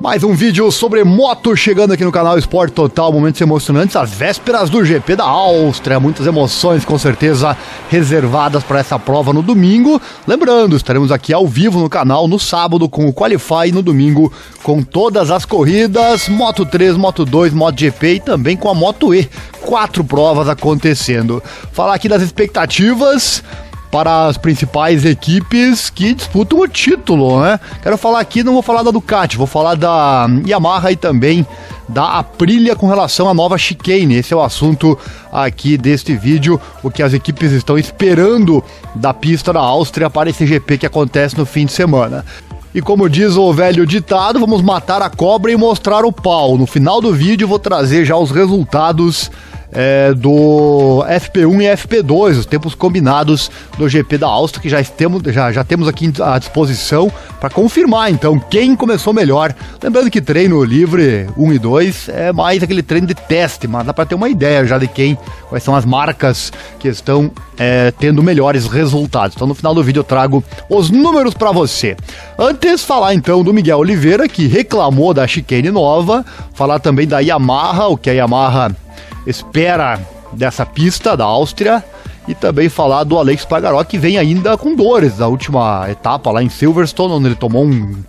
Mais um vídeo sobre moto chegando aqui no canal Esporte Total, momentos emocionantes, as vésperas do GP da Áustria, muitas emoções com certeza reservadas para essa prova no domingo. Lembrando, estaremos aqui ao vivo no canal no sábado com o Qualify e no domingo com todas as corridas, Moto 3, Moto 2, MotoGP e também com a Moto E. Quatro provas acontecendo. Falar aqui das expectativas para as principais equipes que disputam o título, né? Quero falar aqui, não vou falar da Ducati, vou falar da Yamaha e também da Aprilia com relação à nova chicane. Esse é o assunto aqui deste vídeo, o que as equipes estão esperando da pista da Áustria para esse GP que acontece no fim de semana. E como diz o velho ditado, vamos matar a cobra e mostrar o pau. No final do vídeo vou trazer já os resultados é, do FP1 e FP2, os tempos combinados do GP da Áustria, que já, temos, já, já temos aqui à disposição para confirmar então quem começou melhor. Lembrando que treino livre 1 e 2 é mais aquele treino de teste, mas dá para ter uma ideia já de quem, quais são as marcas que estão é, tendo melhores resultados. Então no final do vídeo eu trago os números para você. Antes falar então do Miguel Oliveira que reclamou da chicane nova, falar também da Yamaha, o que a Yamaha espera dessa pista da Áustria e também falar do Alex Pagaró que vem ainda com dores da última etapa lá em Silverstone, onde ele tomou um,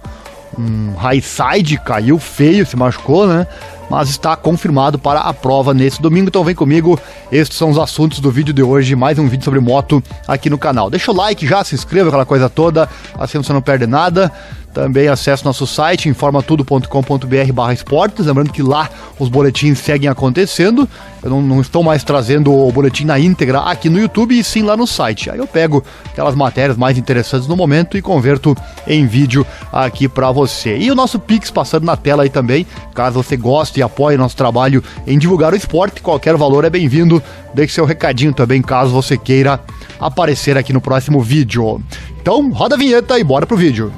um high side, caiu feio, se machucou, né? Mas está confirmado para a prova nesse domingo. Então vem comigo, estes são os assuntos do vídeo de hoje. Mais um vídeo sobre moto aqui no canal. Deixa o like já, se inscreva, aquela coisa toda, assim você não perde nada. Também acesse nosso site, informatudo.com.br barra esportes. Lembrando que lá os boletins seguem acontecendo. Eu não, não, estou mais trazendo o boletim na íntegra aqui no YouTube, e sim lá no site. Aí eu pego aquelas matérias mais interessantes no momento e converto em vídeo aqui para você. E o nosso Pix passando na tela aí também, caso você goste e apoie nosso trabalho em divulgar o esporte, qualquer valor é bem-vindo. Deixe seu recadinho também, caso você queira aparecer aqui no próximo vídeo. Então, roda a vinheta e bora pro vídeo.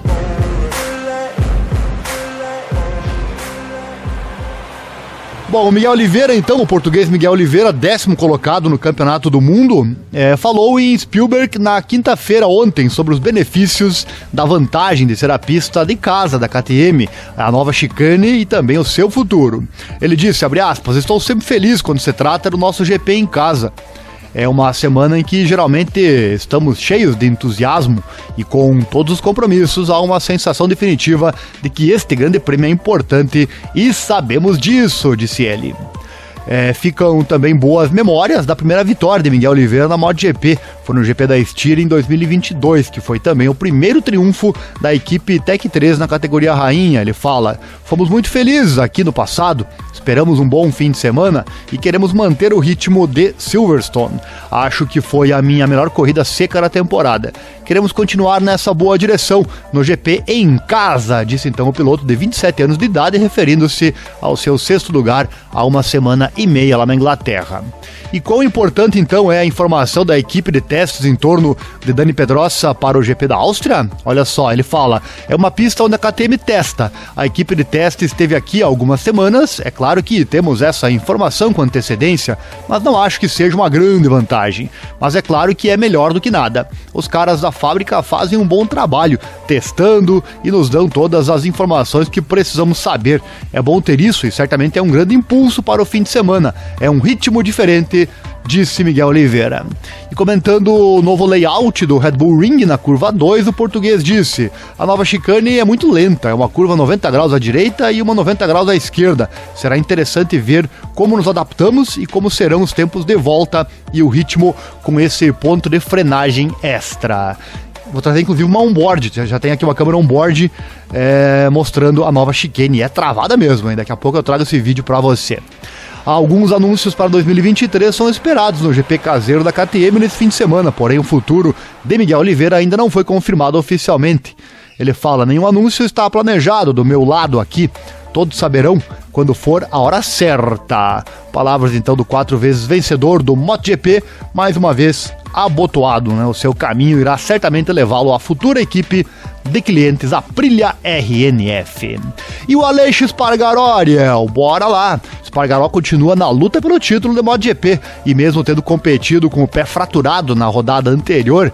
Bom, o Miguel Oliveira, então, o português Miguel Oliveira, décimo colocado no Campeonato do Mundo, é, falou em Spielberg na quinta-feira ontem sobre os benefícios da vantagem de ser a pista de casa da KTM, a nova chicane e também o seu futuro. Ele disse, aspas, estou sempre feliz quando se trata do nosso GP em casa. É uma semana em que geralmente estamos cheios de entusiasmo e com todos os compromissos há uma sensação definitiva de que este grande prêmio é importante e sabemos disso, disse ele. É, ficam também boas memórias da primeira vitória de Miguel Oliveira na MotoGP. Foi no GP da Styria em 2022, que foi também o primeiro triunfo da equipe Tech 3 na categoria rainha. Ele fala: Fomos muito felizes aqui no passado, esperamos um bom fim de semana e queremos manter o ritmo de Silverstone. Acho que foi a minha melhor corrida seca da temporada. Queremos continuar nessa boa direção no GP em casa, disse então o piloto de 27 anos de idade, referindo-se ao seu sexto lugar há uma semana e meia lá na Inglaterra. E quão importante então é a informação da equipe de testes em torno de Dani Pedrosa para o GP da Áustria? Olha só, ele fala: é uma pista onde a KTM testa. A equipe de testes esteve aqui há algumas semanas. É claro que temos essa informação com antecedência, mas não acho que seja uma grande vantagem. Mas é claro que é melhor do que nada. Os caras da fábrica fazem um bom trabalho, testando e nos dão todas as informações que precisamos saber. É bom ter isso e certamente é um grande impulso para o fim de semana. É um ritmo diferente disse Miguel Oliveira. E comentando o novo layout do Red Bull Ring na curva 2, o português disse: A nova chicane é muito lenta, é uma curva 90 graus à direita e uma 90 graus à esquerda. Será interessante ver como nos adaptamos e como serão os tempos de volta e o ritmo com esse ponto de frenagem extra. Vou trazer inclusive uma onboard, já tem aqui uma câmera onboard é, mostrando a nova chicane. É travada mesmo, hein? daqui a pouco eu trago esse vídeo para você. Alguns anúncios para 2023 são esperados no GP caseiro da KTM nesse fim de semana, porém o futuro de Miguel Oliveira ainda não foi confirmado oficialmente. Ele fala: nenhum anúncio está planejado do meu lado aqui. Todos saberão quando for a hora certa. Palavras então do quatro vezes vencedor do MotoGP, mais uma vez abotoado, né? O seu caminho irá certamente levá-lo à futura equipe de clientes Aprilia RNF. E o Aleix Spargaró, Ariel, bora lá! Spargaró continua na luta pelo título do MotoGP e mesmo tendo competido com o pé fraturado na rodada anterior,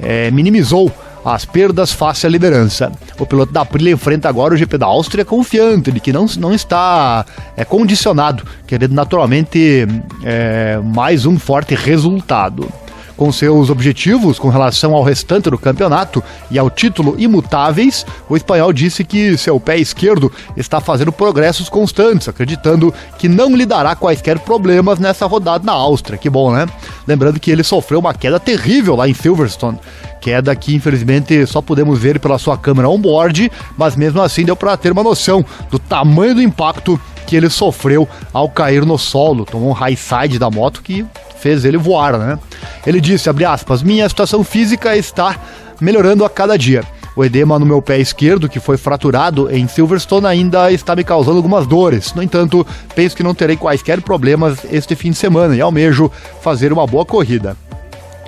é, minimizou as perdas face à liderança. O piloto da Aprilia enfrenta agora o GP da Áustria confiante de que não, não está é, condicionado, querendo naturalmente é, mais um forte resultado com seus objetivos com relação ao restante do campeonato e ao título imutáveis, o espanhol disse que seu pé esquerdo está fazendo progressos constantes, acreditando que não lhe dará quaisquer problemas nessa rodada na Áustria. Que bom, né? Lembrando que ele sofreu uma queda terrível lá em Silverstone. Queda que infelizmente só podemos ver pela sua câmera on-board, mas mesmo assim deu para ter uma noção do tamanho do impacto que ele sofreu ao cair no solo. Tomou um high side da moto que fez ele voar, né? Ele disse, abre aspas, minha situação física está melhorando a cada dia. O edema no meu pé esquerdo, que foi fraturado em Silverstone, ainda está me causando algumas dores. No entanto, penso que não terei quaisquer problemas este fim de semana e almejo fazer uma boa corrida.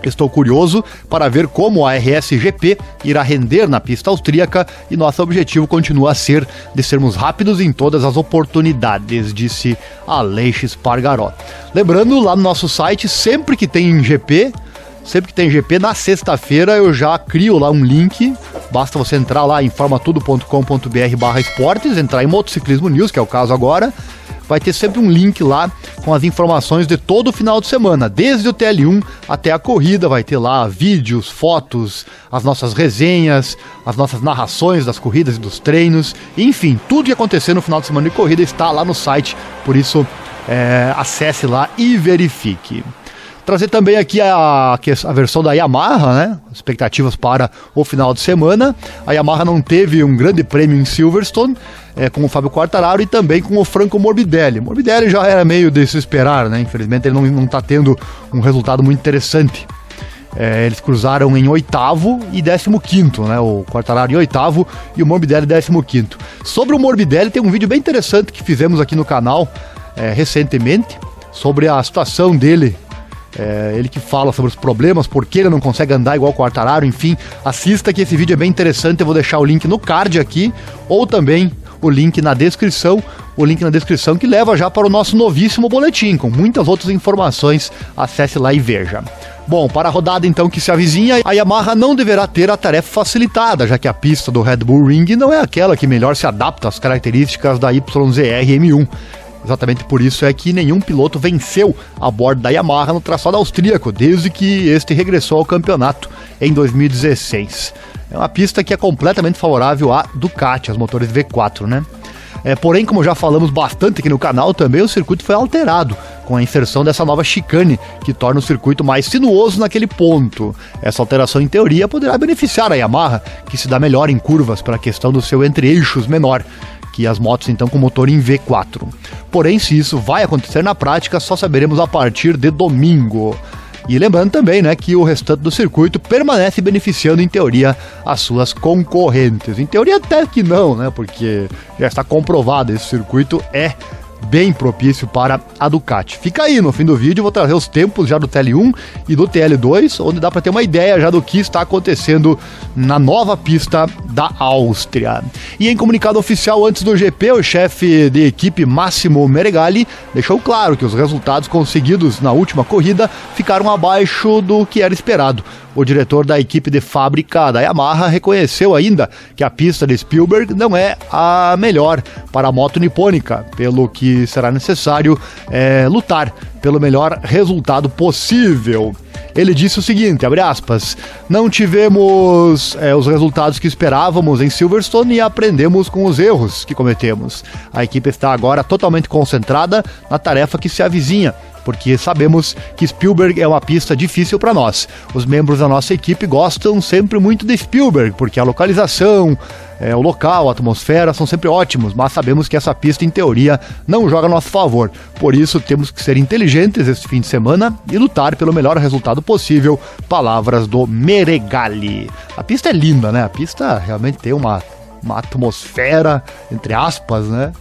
Estou curioso para ver como a RSGP irá render na pista austríaca e nosso objetivo continua a ser de sermos rápidos em todas as oportunidades, disse Aleix Spargaró. Lembrando, lá no nosso site, sempre que tem GP, sempre que tem GP, na sexta-feira eu já crio lá um link. Basta você entrar lá em formatudo.com.br barra esportes, entrar em Motociclismo News, que é o caso agora vai ter sempre um link lá com as informações de todo o final de semana, desde o TL1 até a corrida, vai ter lá vídeos, fotos, as nossas resenhas, as nossas narrações das corridas e dos treinos, enfim, tudo que acontecer no final de semana de corrida está lá no site, por isso é, acesse lá e verifique. Trazer também aqui a, a versão da Yamaha, né? Expectativas para o final de semana. A Yamaha não teve um grande prêmio em Silverstone, é, com o Fábio Quartararo e também com o Franco Morbidelli. Morbidelli já era meio de se esperar, né? Infelizmente ele não está tendo um resultado muito interessante. É, eles cruzaram em oitavo e décimo quinto, né? O Quartararo em oitavo e o Morbidelli décimo quinto. Sobre o Morbidelli tem um vídeo bem interessante que fizemos aqui no canal é, recentemente sobre a situação dele é, ele que fala sobre os problemas, por que ele não consegue andar igual o Quartararo, enfim, assista que esse vídeo é bem interessante, eu vou deixar o link no card aqui, ou também o link na descrição, o link na descrição que leva já para o nosso novíssimo boletim, com muitas outras informações, acesse lá e veja. Bom, para a rodada então que se avizinha, a Yamaha não deverá ter a tarefa facilitada, já que a pista do Red Bull Ring não é aquela que melhor se adapta às características da YZR M1. Exatamente por isso é que nenhum piloto venceu a bordo da Yamaha no traçado austríaco, desde que este regressou ao campeonato em 2016. É uma pista que é completamente favorável a Ducati, aos motores V4, né? É, porém, como já falamos bastante aqui no canal, também o circuito foi alterado com a inserção dessa nova chicane, que torna o circuito mais sinuoso naquele ponto. Essa alteração, em teoria, poderá beneficiar a Yamaha, que se dá melhor em curvas pela questão do seu entre-eixos menor que as motos então com motor em V4. Porém, se isso vai acontecer na prática, só saberemos a partir de domingo. E lembrando também, né, que o restante do circuito permanece beneficiando em teoria as suas concorrentes. Em teoria até que não, né, porque já está comprovado esse circuito é bem propício para a Ducati. Fica aí no fim do vídeo, vou trazer os tempos já do TL1 e do TL2, onde dá para ter uma ideia já do que está acontecendo na nova pista da Áustria. E em comunicado oficial antes do GP, o chefe de equipe Massimo Meregali deixou claro que os resultados conseguidos na última corrida ficaram abaixo do que era esperado. O diretor da equipe de fábrica da Yamaha reconheceu ainda que a pista de Spielberg não é a melhor para a moto nipônica, pelo que será necessário é, lutar pelo melhor resultado possível. Ele disse o seguinte, abre aspas, não tivemos é, os resultados que esperávamos em Silverstone e aprendemos com os erros que cometemos. A equipe está agora totalmente concentrada na tarefa que se avizinha porque sabemos que Spielberg é uma pista difícil para nós. Os membros da nossa equipe gostam sempre muito de Spielberg, porque a localização, é, o local, a atmosfera são sempre ótimos, mas sabemos que essa pista, em teoria, não joga a nosso favor. Por isso, temos que ser inteligentes este fim de semana e lutar pelo melhor resultado possível. Palavras do Meregali. A pista é linda, né? A pista realmente tem uma, uma atmosfera, entre aspas, né?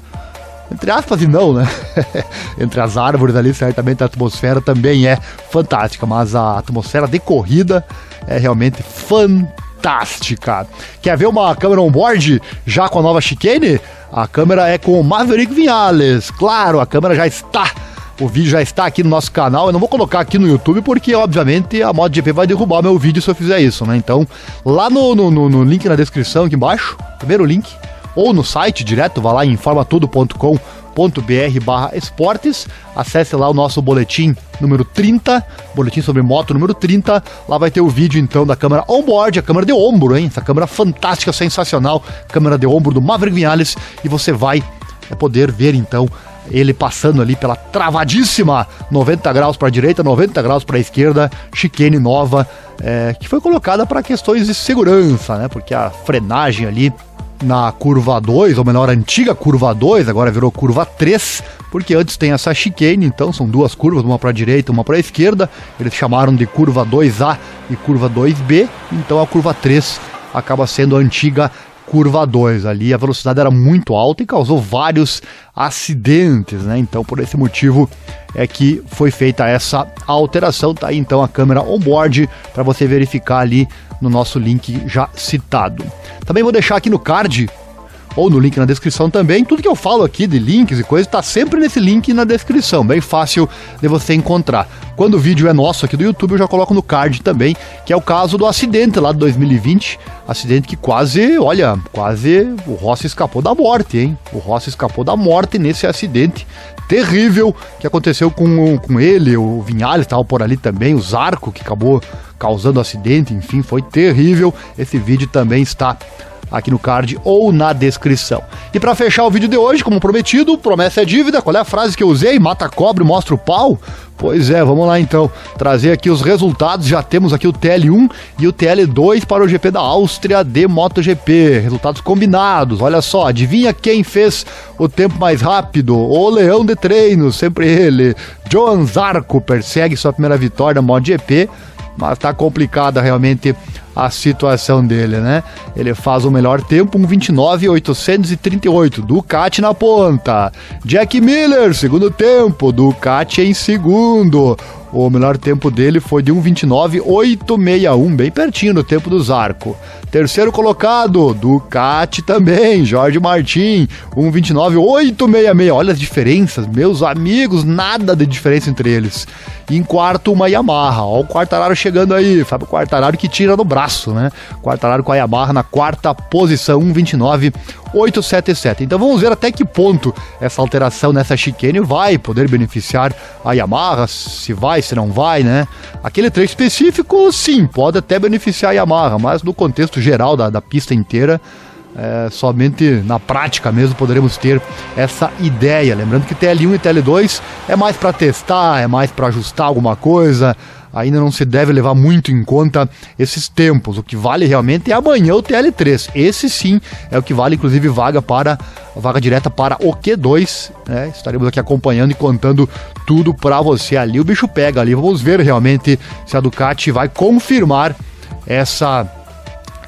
Entre aspas e não, né? entre as árvores ali, certamente a atmosfera também é fantástica, mas a atmosfera de corrida é realmente fantástica. Quer ver uma câmera on-board já com a nova chicane? A câmera é com o Maverick Vinales. Claro, a câmera já está O vídeo já está aqui no nosso canal. Eu não vou colocar aqui no YouTube porque, obviamente, a MotoGP vai derrubar meu vídeo se eu fizer isso, né? Então, lá no, no, no link na descrição aqui embaixo, primeiro link, ou no site direto, vá lá em informatudo.com br esportes. Acesse lá o nosso boletim número 30, boletim sobre moto número 30. Lá vai ter o vídeo então da câmera onboard, a câmera de ombro, hein? Essa câmera fantástica, sensacional, câmera de ombro do Maverick Vinales e você vai é, poder ver então ele passando ali pela travadíssima 90 graus para a direita, 90 graus para a esquerda, chicane nova, é, que foi colocada para questões de segurança, né? Porque a frenagem ali na curva 2, ou melhor, antiga curva 2, agora virou curva 3, porque antes tem essa chicane, então são duas curvas, uma para a direita, uma para a esquerda. Eles chamaram de curva 2A e curva 2B, então a curva 3 acaba sendo a antiga curva 2 ali. A velocidade era muito alta e causou vários acidentes, né? Então, por esse motivo é que foi feita essa alteração. Tá aí então a câmera on-board para você verificar ali no nosso link já citado. Também vou deixar aqui no card ou no link na descrição também. Tudo que eu falo aqui de links e coisas está sempre nesse link na descrição, bem fácil de você encontrar. Quando o vídeo é nosso aqui do YouTube, eu já coloco no card também, que é o caso do acidente lá de 2020. Acidente que quase, olha, quase o Rossi escapou da morte, hein? O Rossi escapou da morte nesse acidente terrível que aconteceu com, com ele, o Vinhales estava por ali também, o Zarco que acabou causando acidente, enfim, foi terrível. Esse vídeo também está aqui no card ou na descrição. E para fechar o vídeo de hoje, como prometido, promessa é dívida. Qual é a frase que eu usei? Mata cobre, mostra o pau? Pois é, vamos lá então trazer aqui os resultados. Já temos aqui o TL1 e o TL2 para o GP da Áustria de MotoGP. Resultados combinados. Olha só, adivinha quem fez o tempo mais rápido? O Leão de Treino, sempre ele. Joan Zarco persegue sua primeira vitória na MotoGP mas tá complicada realmente a situação dele, né? Ele faz o melhor tempo, 1:29.838, Ducati na ponta. Jack Miller, segundo tempo, Ducati em segundo. O melhor tempo dele foi de 1:29.861, bem pertinho do tempo do Zarco. Terceiro colocado, Ducati também, Jorge Martin, 1:29.866. Olha as diferenças, meus amigos, nada de diferença entre eles. Em quarto, uma Yamaha. Ó, o Quartararo chegando aí. Fábio Quartararo que tira no braço, né? Quartararo com a Yamaha na quarta posição, 1,29,877. Então vamos ver até que ponto essa alteração nessa chicane vai poder beneficiar a Yamaha, se vai, se não vai, né? Aquele trecho específico, sim, pode até beneficiar a Yamaha, mas no contexto geral da, da pista inteira, é, somente na prática mesmo poderemos ter essa ideia. Lembrando que TL1 e TL2 é mais para testar, é mais para ajustar alguma coisa. Ainda não se deve levar muito em conta esses tempos. O que vale realmente é amanhã o TL3. Esse sim é o que vale, inclusive, vaga para vaga direta para o Q2. Né? Estaremos aqui acompanhando e contando tudo para você ali. O bicho pega ali. Vamos ver realmente se a Ducati vai confirmar essa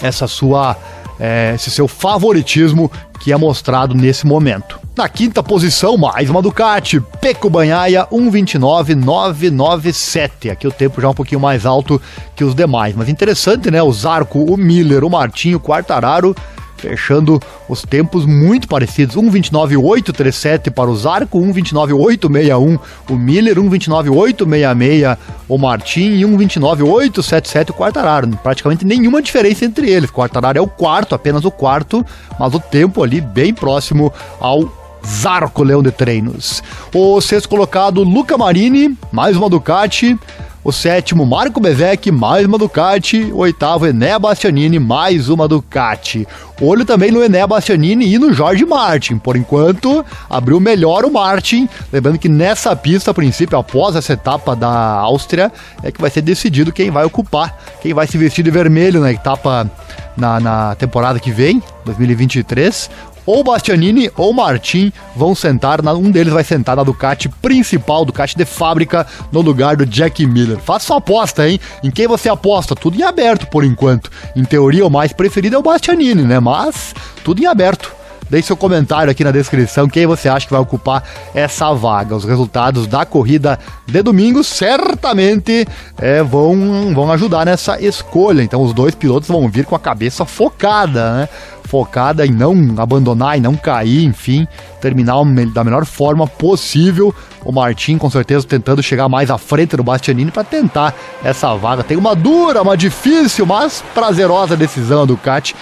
essa sua é, esse seu favoritismo que é mostrado nesse momento. Na quinta posição, mais uma Ducati, Peco Banhaia 1.29.997. Aqui o tempo já é um pouquinho mais alto que os demais, mas interessante, né? O Zarco, o Miller, o Martinho, o Quartararo fechando os tempos muito parecidos. 1:29.837 para o Zarco, 1:29.861 o Miller, 1:29.866 o Martin e 1:29.877 o Quartararo. Praticamente nenhuma diferença entre eles. Quartararo é o quarto, apenas o quarto, mas o tempo ali bem próximo ao Zarco Leão de Treinos. O sexto colocado, Luca Marini, mais uma Ducati. O sétimo, Marco Bezek, mais uma Ducati. O oitavo, Ené Bastianini, mais uma Ducati. Olho também no Ené Bastianini e no Jorge Martin. Por enquanto, abriu melhor o Martin. Lembrando que nessa pista, a princípio, após essa etapa da Áustria, é que vai ser decidido quem vai ocupar, quem vai se vestir de vermelho na etapa na, na temporada que vem, 2023 ou Bastianini ou Martin vão sentar, na, um deles vai sentar na Ducati principal, Ducati de fábrica, no lugar do Jack Miller. Faça sua aposta, hein? Em quem você aposta? Tudo em aberto por enquanto. Em teoria, o mais preferido é o Bastianini, né? Mas tudo em aberto. Deixe seu comentário aqui na descrição quem você acha que vai ocupar essa vaga. Os resultados da corrida de domingo certamente é, vão, vão ajudar nessa escolha. Então os dois pilotos vão vir com a cabeça focada, né? Focada em não abandonar e não cair, enfim, terminar da melhor forma possível. O Martin, com certeza, tentando chegar mais à frente do Bastianini para tentar essa vaga. Tem uma dura, uma difícil, mas prazerosa decisão do Ducati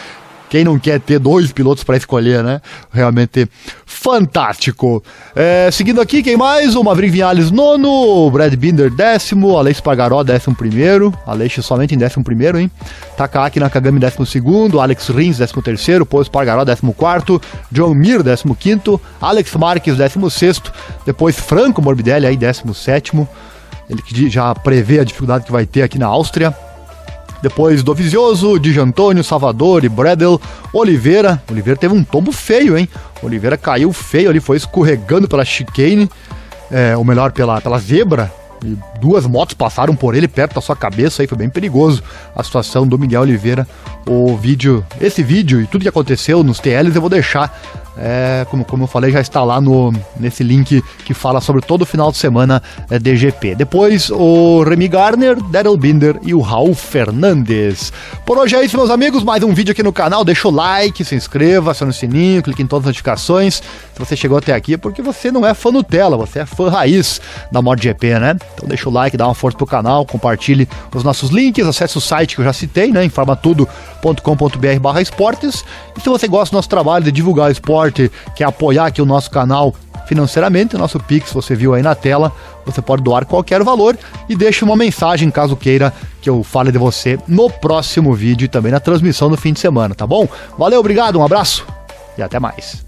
quem não quer ter dois pilotos para escolher, né? Realmente fantástico. É, seguindo aqui, quem mais? O Maverick Vinales, nono. Brad Binder, décimo. Aleix Pagaró, décimo primeiro. Aleix somente em décimo primeiro, hein? Takaki Nakagami, décimo segundo. Alex Rins, décimo terceiro. Pois Pagaró, décimo quarto. John Mir, décimo quinto. Alex Marques, décimo sexto. Depois Franco Morbidelli, aí, décimo sétimo. Ele que já prevê a dificuldade que vai ter aqui na Áustria. Depois do Vizioso, Di Antônio, Salvador e Bradel, Oliveira. Oliveira teve um tombo feio, hein? Oliveira caiu feio ali, foi escorregando pela chicane, é, ou melhor, pela, pela zebra. E duas motos passaram por ele perto da sua cabeça aí, foi bem perigoso a situação do Miguel Oliveira. O vídeo, esse vídeo e tudo que aconteceu nos TLs eu vou deixar é, como, como eu falei, já está lá no, nesse link que fala sobre todo o final de semana é, DGP. Depois o Remy Garner, Daryl Binder e o Raul Fernandes. Por hoje é isso, meus amigos. Mais um vídeo aqui no canal. Deixa o like, se inscreva, acione o sininho, clique em todas as notificações. Se você chegou até aqui é porque você não é fã Nutella, você é fã raiz da MotoGP, né? Então deixa o like, dá uma força pro canal, compartilhe os nossos links, acesse o site que eu já citei, né? informatudo.com.br barra esportes. E se você gosta do nosso trabalho de divulgar o esporte, que quer apoiar aqui o nosso canal financeiramente, o nosso Pix você viu aí na tela, você pode doar qualquer valor e deixe uma mensagem caso queira que eu fale de você no próximo vídeo e também na transmissão do fim de semana, tá bom? Valeu, obrigado, um abraço e até mais.